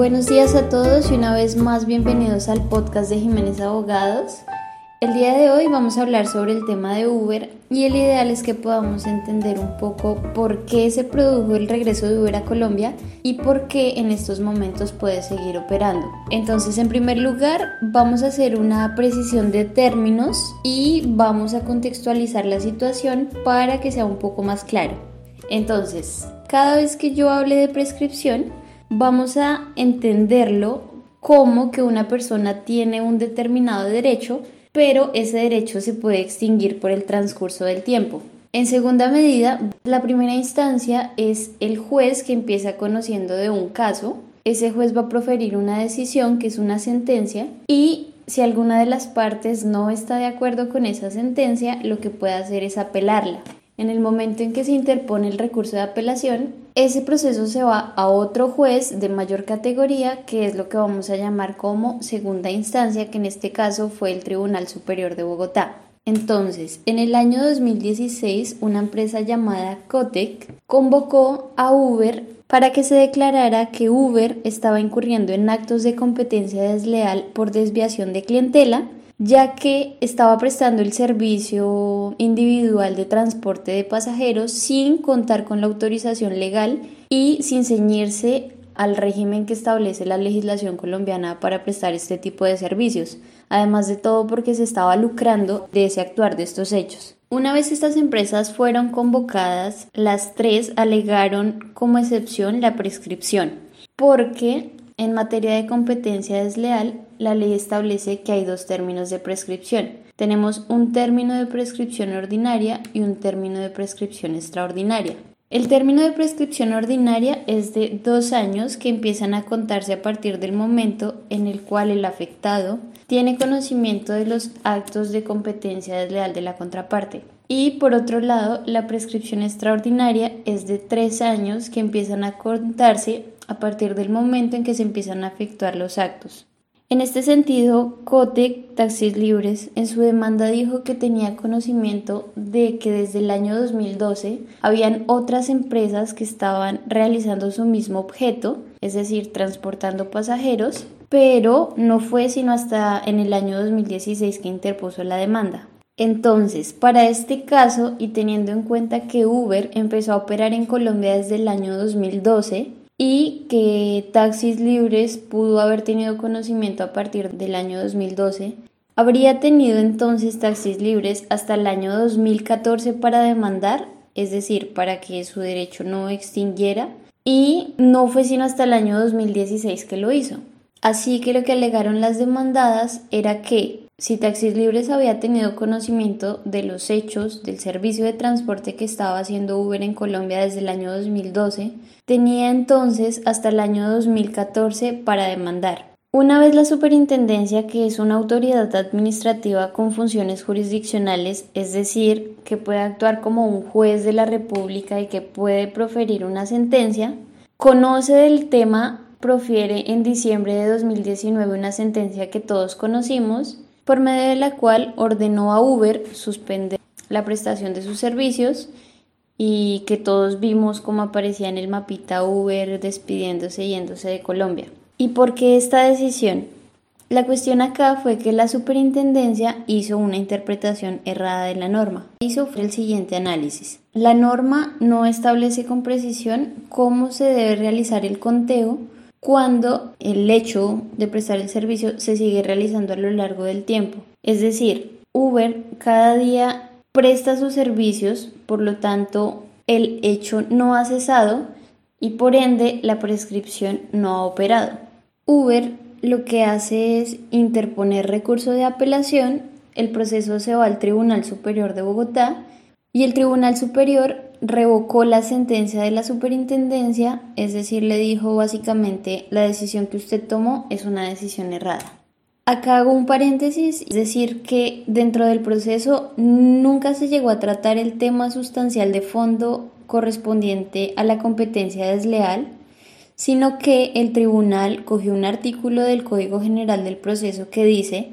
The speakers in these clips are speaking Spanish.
Buenos días a todos y una vez más bienvenidos al podcast de Jiménez Abogados. El día de hoy vamos a hablar sobre el tema de Uber y el ideal es que podamos entender un poco por qué se produjo el regreso de Uber a Colombia y por qué en estos momentos puede seguir operando. Entonces, en primer lugar, vamos a hacer una precisión de términos y vamos a contextualizar la situación para que sea un poco más claro. Entonces, cada vez que yo hable de prescripción, vamos a entenderlo como que una persona tiene un determinado derecho, pero ese derecho se puede extinguir por el transcurso del tiempo. En segunda medida, la primera instancia es el juez que empieza conociendo de un caso. Ese juez va a proferir una decisión que es una sentencia y si alguna de las partes no está de acuerdo con esa sentencia, lo que puede hacer es apelarla. En el momento en que se interpone el recurso de apelación, ese proceso se va a otro juez de mayor categoría, que es lo que vamos a llamar como segunda instancia, que en este caso fue el Tribunal Superior de Bogotá. Entonces, en el año 2016, una empresa llamada Cotec convocó a Uber para que se declarara que Uber estaba incurriendo en actos de competencia desleal por desviación de clientela ya que estaba prestando el servicio individual de transporte de pasajeros sin contar con la autorización legal y sin ceñirse al régimen que establece la legislación colombiana para prestar este tipo de servicios, además de todo porque se estaba lucrando de ese actuar de estos hechos. Una vez estas empresas fueron convocadas, las tres alegaron como excepción la prescripción, porque en materia de competencia desleal, la ley establece que hay dos términos de prescripción. Tenemos un término de prescripción ordinaria y un término de prescripción extraordinaria. El término de prescripción ordinaria es de dos años que empiezan a contarse a partir del momento en el cual el afectado tiene conocimiento de los actos de competencia desleal de la contraparte. Y por otro lado, la prescripción extraordinaria es de tres años que empiezan a contarse a partir del momento en que se empiezan a efectuar los actos. En este sentido, Cotec Taxis Libres en su demanda dijo que tenía conocimiento de que desde el año 2012 habían otras empresas que estaban realizando su mismo objeto, es decir, transportando pasajeros, pero no fue sino hasta en el año 2016 que interpuso la demanda. Entonces, para este caso y teniendo en cuenta que Uber empezó a operar en Colombia desde el año 2012, y que Taxis Libres pudo haber tenido conocimiento a partir del año 2012, habría tenido entonces Taxis Libres hasta el año 2014 para demandar, es decir, para que su derecho no extinguiera, y no fue sino hasta el año 2016 que lo hizo. Así que lo que alegaron las demandadas era que si Taxis Libres había tenido conocimiento de los hechos del servicio de transporte que estaba haciendo Uber en Colombia desde el año 2012, tenía entonces hasta el año 2014 para demandar. Una vez la superintendencia, que es una autoridad administrativa con funciones jurisdiccionales, es decir, que puede actuar como un juez de la República y que puede proferir una sentencia, conoce del tema, profiere en diciembre de 2019 una sentencia que todos conocimos por medio de la cual ordenó a Uber suspender la prestación de sus servicios y que todos vimos cómo aparecía en el mapita Uber despidiéndose y yéndose de Colombia. ¿Y por qué esta decisión? La cuestión acá fue que la superintendencia hizo una interpretación errada de la norma. Hizo el siguiente análisis. La norma no establece con precisión cómo se debe realizar el conteo cuando el hecho de prestar el servicio se sigue realizando a lo largo del tiempo. Es decir, Uber cada día presta sus servicios, por lo tanto el hecho no ha cesado y por ende la prescripción no ha operado. Uber lo que hace es interponer recurso de apelación, el proceso se va al Tribunal Superior de Bogotá y el Tribunal Superior revocó la sentencia de la superintendencia, es decir, le dijo básicamente la decisión que usted tomó es una decisión errada. Acá hago un paréntesis, es decir, que dentro del proceso nunca se llegó a tratar el tema sustancial de fondo correspondiente a la competencia desleal, sino que el tribunal cogió un artículo del Código General del Proceso que dice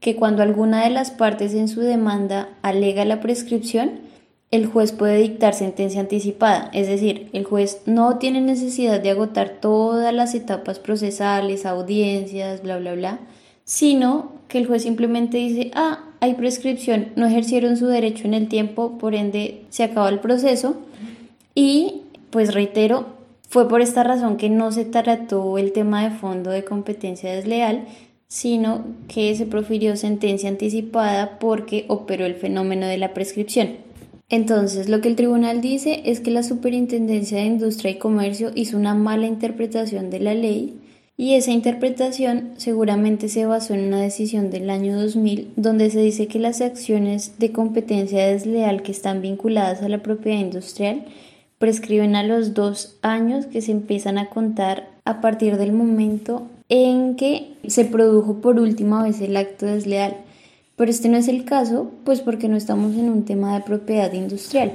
que cuando alguna de las partes en su demanda alega la prescripción, el juez puede dictar sentencia anticipada, es decir, el juez no tiene necesidad de agotar todas las etapas procesales, audiencias, bla, bla, bla, sino que el juez simplemente dice, ah, hay prescripción, no ejercieron su derecho en el tiempo, por ende se acaba el proceso y pues reitero, fue por esta razón que no se trató el tema de fondo de competencia desleal, sino que se profirió sentencia anticipada porque operó el fenómeno de la prescripción. Entonces, lo que el tribunal dice es que la Superintendencia de Industria y Comercio hizo una mala interpretación de la ley y esa interpretación seguramente se basó en una decisión del año 2000 donde se dice que las acciones de competencia desleal que están vinculadas a la propiedad industrial prescriben a los dos años que se empiezan a contar a partir del momento en que se produjo por última vez el acto desleal. Pero este no es el caso, pues porque no estamos en un tema de propiedad industrial.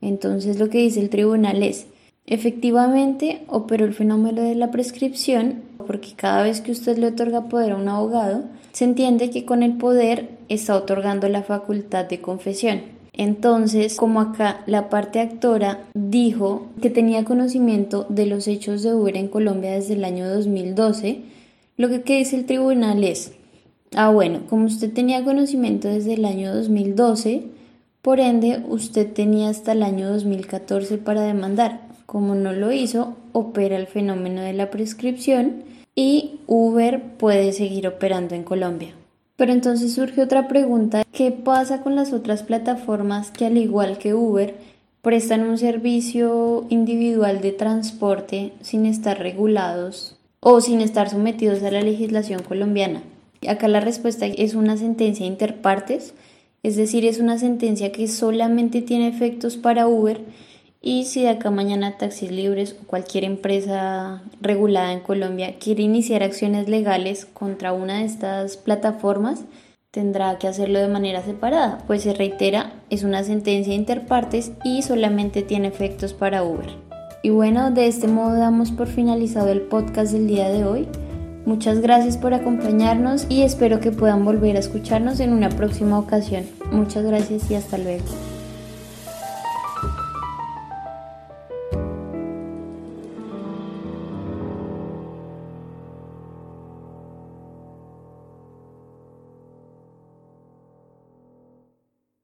Entonces lo que dice el tribunal es, efectivamente operó el fenómeno de la prescripción, porque cada vez que usted le otorga poder a un abogado, se entiende que con el poder está otorgando la facultad de confesión. Entonces, como acá la parte actora dijo que tenía conocimiento de los hechos de Uber en Colombia desde el año 2012, lo que, dice el tribunal es, Ah, bueno, como usted tenía conocimiento desde el año 2012, por ende usted tenía hasta el año 2014 para demandar. Como no lo hizo, opera el fenómeno de la prescripción y Uber puede seguir operando en Colombia. Pero entonces surge otra pregunta, ¿qué pasa con las otras plataformas que al igual que Uber prestan un servicio individual de transporte sin estar regulados o sin estar sometidos a la legislación colombiana? Acá la respuesta es una sentencia interpartes, es decir, es una sentencia que solamente tiene efectos para Uber y si de acá mañana Taxis Libres o cualquier empresa regulada en Colombia quiere iniciar acciones legales contra una de estas plataformas, tendrá que hacerlo de manera separada, pues se reitera, es una sentencia interpartes y solamente tiene efectos para Uber. Y bueno, de este modo damos por finalizado el podcast del día de hoy. Muchas gracias por acompañarnos y espero que puedan volver a escucharnos en una próxima ocasión. Muchas gracias y hasta luego.